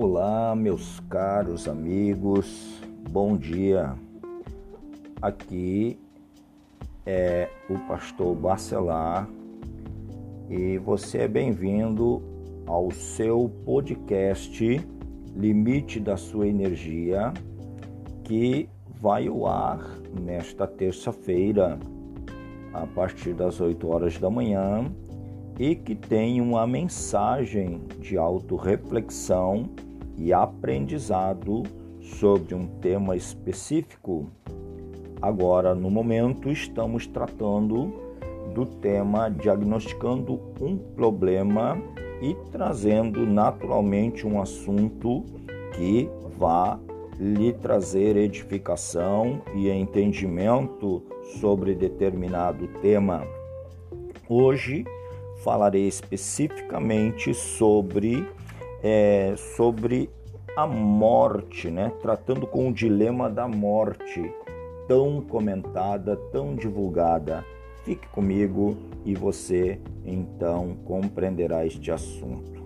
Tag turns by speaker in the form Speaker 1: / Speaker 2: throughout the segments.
Speaker 1: Olá, meus caros amigos, bom dia. Aqui é o pastor Bacelar e você é bem-vindo ao seu podcast Limite da Sua Energia, que vai ao ar nesta terça-feira, a partir das 8 horas da manhã e que tem uma mensagem de autorreflexão e aprendizado sobre um tema específico. Agora, no momento, estamos tratando do tema diagnosticando um problema e trazendo naturalmente um assunto que vá lhe trazer edificação e entendimento sobre determinado tema. Hoje falarei especificamente sobre, é, sobre a morte, né? tratando com o dilema da morte, tão comentada, tão divulgada. Fique comigo e você então compreenderá este assunto.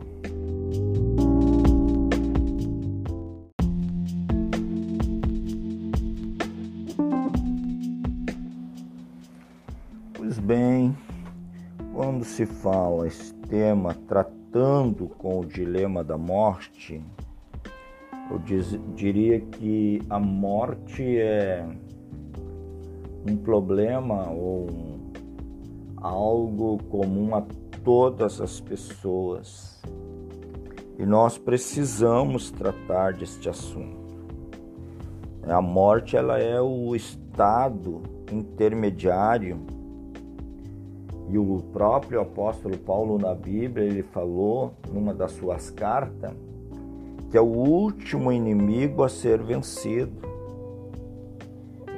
Speaker 1: Pois bem, quando se fala esse tema tratando com o dilema da morte, eu diz, diria que a morte é um problema ou algo comum a todas as pessoas e nós precisamos tratar deste assunto. A morte ela é o estado intermediário e o próprio apóstolo Paulo na Bíblia, ele falou numa das suas cartas que é o último inimigo a ser vencido.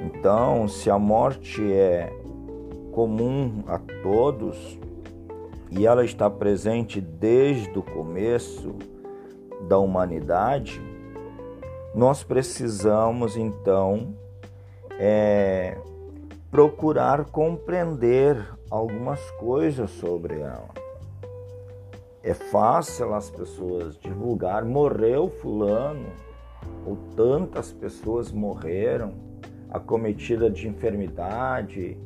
Speaker 1: Então, se a morte é comum a todos e ela está presente desde o começo da humanidade, nós precisamos então é, procurar compreender algumas coisas sobre ela. É fácil as pessoas divulgar, morreu fulano, ou tantas pessoas morreram, acometida de enfermidade,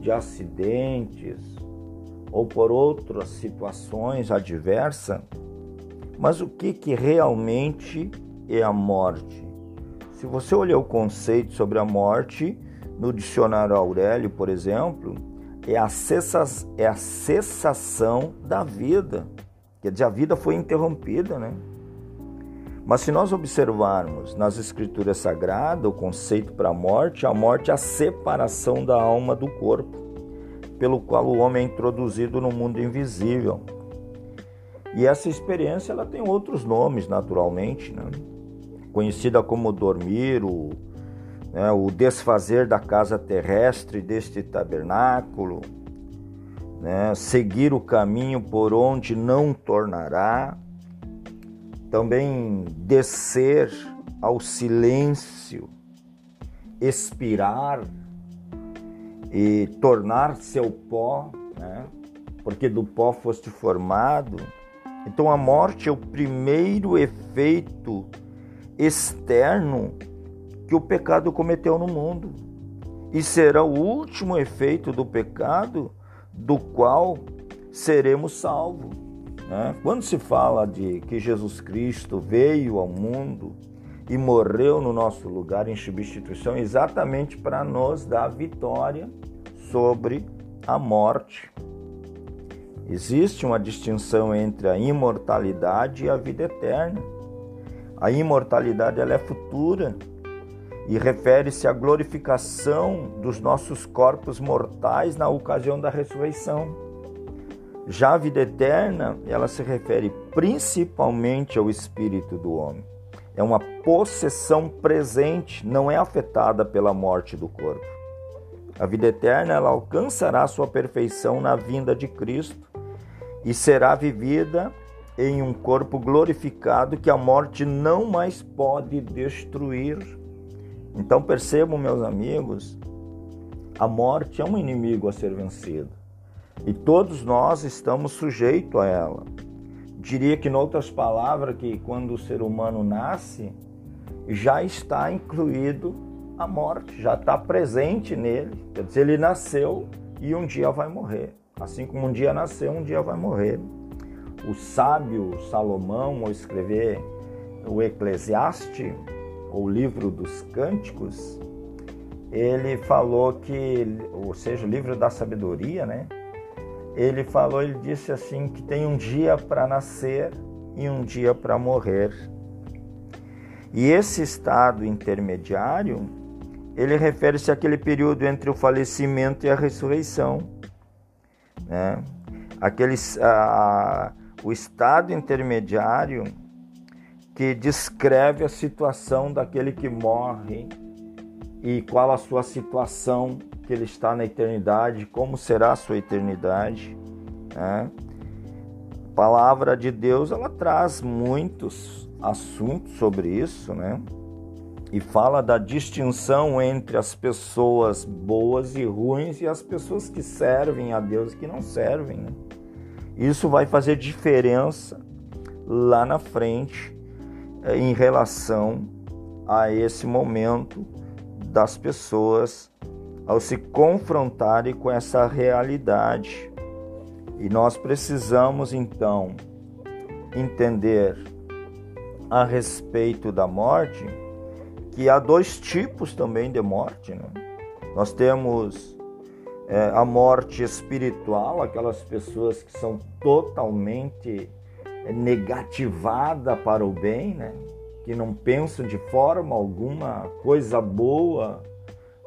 Speaker 1: de acidentes, ou por outras situações adversas. Mas o que, que realmente é a morte? Se você olhar o conceito sobre a morte no dicionário Aurélio, por exemplo, é a, cessa, é a cessação da vida. Quer dizer, a vida foi interrompida, né? Mas se nós observarmos nas escrituras sagradas o conceito para a morte, a morte é a separação da alma do corpo, pelo qual o homem é introduzido no mundo invisível. E essa experiência ela tem outros nomes, naturalmente, né? conhecida como dormir, o né, o desfazer da casa terrestre deste tabernáculo, né, seguir o caminho por onde não tornará, também descer ao silêncio, expirar e tornar seu pó, né, porque do pó foste formado. Então a morte é o primeiro efeito externo que o pecado cometeu no mundo. E será o último efeito do pecado do qual seremos salvos. Né? Quando se fala de que Jesus Cristo veio ao mundo e morreu no nosso lugar em substituição, exatamente para nos dar vitória sobre a morte. Existe uma distinção entre a imortalidade e a vida eterna. A imortalidade ela é futura, e refere-se à glorificação dos nossos corpos mortais na ocasião da ressurreição. Já a vida eterna, ela se refere principalmente ao espírito do homem. É uma possessão presente, não é afetada pela morte do corpo. A vida eterna ela alcançará sua perfeição na vinda de Cristo e será vivida em um corpo glorificado que a morte não mais pode destruir então percebam, meus amigos, a morte é um inimigo a ser vencido e todos nós estamos sujeitos a ela. diria que, em outras palavras, que quando o ser humano nasce, já está incluído a morte, já está presente nele. Quer dizer, ele nasceu e um dia vai morrer. Assim como um dia nasceu, um dia vai morrer. O sábio Salomão, ao escrever o Eclesiastes, o livro dos Cânticos, ele falou que, ou seja, o livro da sabedoria, né? Ele falou, ele disse assim que tem um dia para nascer e um dia para morrer. E esse estado intermediário, ele refere-se àquele período entre o falecimento e a ressurreição, né? Aquele, a, o estado intermediário que descreve a situação daquele que morre e qual a sua situação que ele está na eternidade, como será a sua eternidade. Né? A palavra de Deus ela traz muitos assuntos sobre isso, né? E fala da distinção entre as pessoas boas e ruins e as pessoas que servem a Deus e que não servem. Né? Isso vai fazer diferença lá na frente em relação a esse momento das pessoas ao se confrontarem com essa realidade. E nós precisamos então entender a respeito da morte que há dois tipos também de morte. Né? Nós temos é, a morte espiritual, aquelas pessoas que são totalmente negativada para o bem, né? que não pensam de forma alguma coisa boa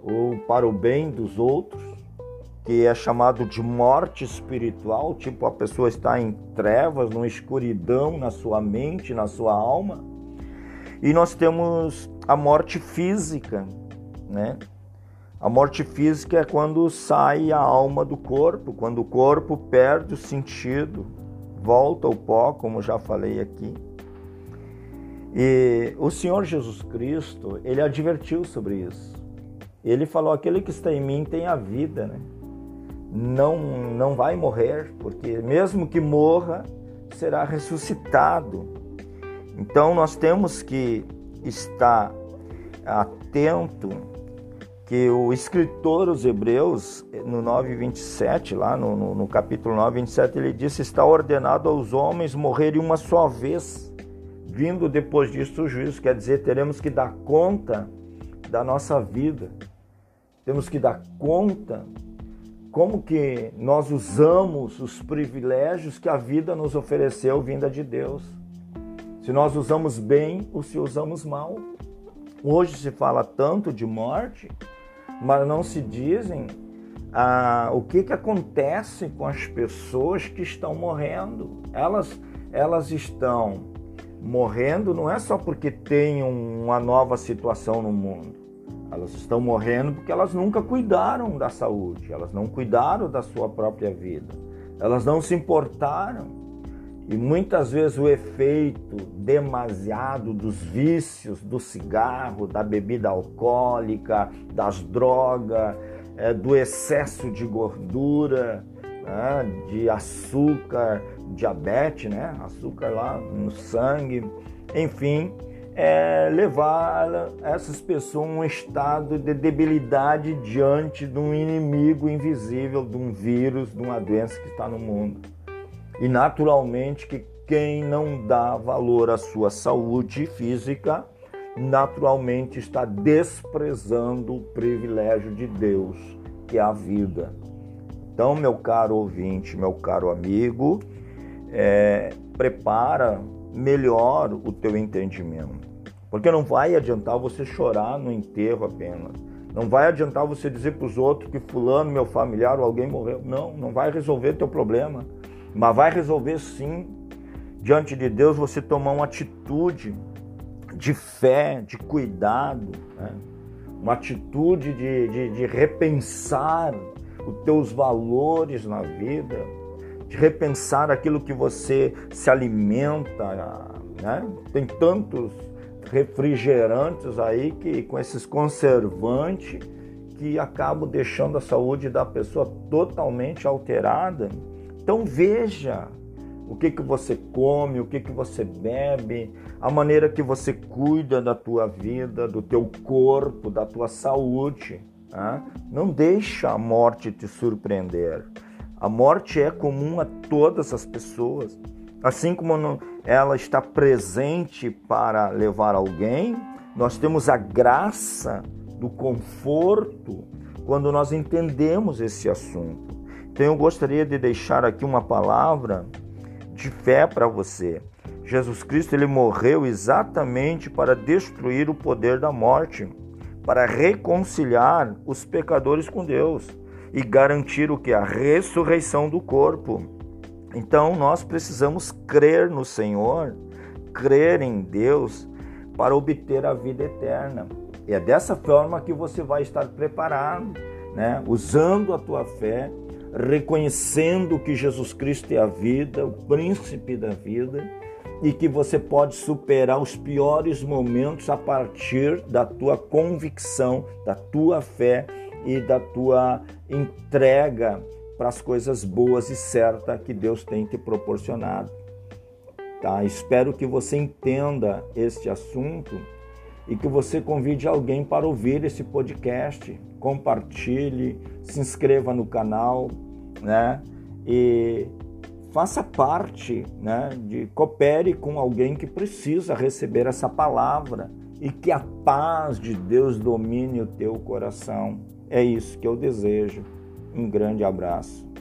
Speaker 1: ou para o bem dos outros, que é chamado de morte espiritual, tipo a pessoa está em trevas, numa escuridão na sua mente, na sua alma. E nós temos a morte física, né? A morte física é quando sai a alma do corpo, quando o corpo perde o sentido, volta ao pó, como já falei aqui. E o Senhor Jesus Cristo, ele advertiu sobre isso. Ele falou: aquele que está em mim tem a vida, né? Não, não vai morrer, porque mesmo que morra, será ressuscitado. Então nós temos que estar atento que o escritor os Hebreus, no 9:27, lá no, no, no capítulo 9, 27, ele disse: Está ordenado aos homens morrerem uma só vez vindo depois disso o juízo, quer dizer, teremos que dar conta da nossa vida. Temos que dar conta como que nós usamos os privilégios que a vida nos ofereceu vinda de Deus. Se nós usamos bem ou se usamos mal. Hoje se fala tanto de morte, mas não se dizem ah, o que, que acontece com as pessoas que estão morrendo. Elas, elas estão morrendo não é só porque tem uma nova situação no mundo. Elas estão morrendo porque elas nunca cuidaram da saúde, elas não cuidaram da sua própria vida, elas não se importaram. E muitas vezes o efeito demasiado dos vícios, do cigarro, da bebida alcoólica, das drogas, é, do excesso de gordura, né, de açúcar, diabetes, né, açúcar lá no sangue, enfim, é levar essas pessoas a um estado de debilidade diante de um inimigo invisível, de um vírus, de uma doença que está no mundo. E naturalmente que quem não dá valor à sua saúde física, naturalmente está desprezando o privilégio de Deus, que é a vida. Então, meu caro ouvinte, meu caro amigo, é, prepara melhor o teu entendimento. Porque não vai adiantar você chorar no enterro apenas. Não vai adiantar você dizer para os outros que fulano, meu familiar ou alguém morreu. Não, não vai resolver teu problema. Mas vai resolver sim, diante de Deus, você tomar uma atitude de fé, de cuidado, né? uma atitude de, de, de repensar os teus valores na vida, de repensar aquilo que você se alimenta, né? Tem tantos refrigerantes aí que com esses conservantes que acabam deixando a saúde da pessoa totalmente alterada. Então veja o que, que você come, o que, que você bebe, a maneira que você cuida da tua vida, do teu corpo, da tua saúde. Tá? Não deixa a morte te surpreender. A morte é comum a todas as pessoas. Assim como ela está presente para levar alguém, nós temos a graça do conforto quando nós entendemos esse assunto. Então eu gostaria de deixar aqui uma palavra de fé para você. Jesus Cristo ele morreu exatamente para destruir o poder da morte, para reconciliar os pecadores com Deus e garantir o que a ressurreição do corpo. Então nós precisamos crer no Senhor, crer em Deus para obter a vida eterna. E é dessa forma que você vai estar preparado, né? Usando a tua fé, reconhecendo que Jesus Cristo é a vida, o príncipe da vida, e que você pode superar os piores momentos a partir da tua convicção, da tua fé e da tua entrega para as coisas boas e certas que Deus tem te proporcionado. Tá? Espero que você entenda este assunto e que você convide alguém para ouvir esse podcast, compartilhe, se inscreva no canal, né? E faça parte, né? De coopere com alguém que precisa receber essa palavra e que a paz de Deus domine o teu coração. É isso que eu desejo. Um grande abraço.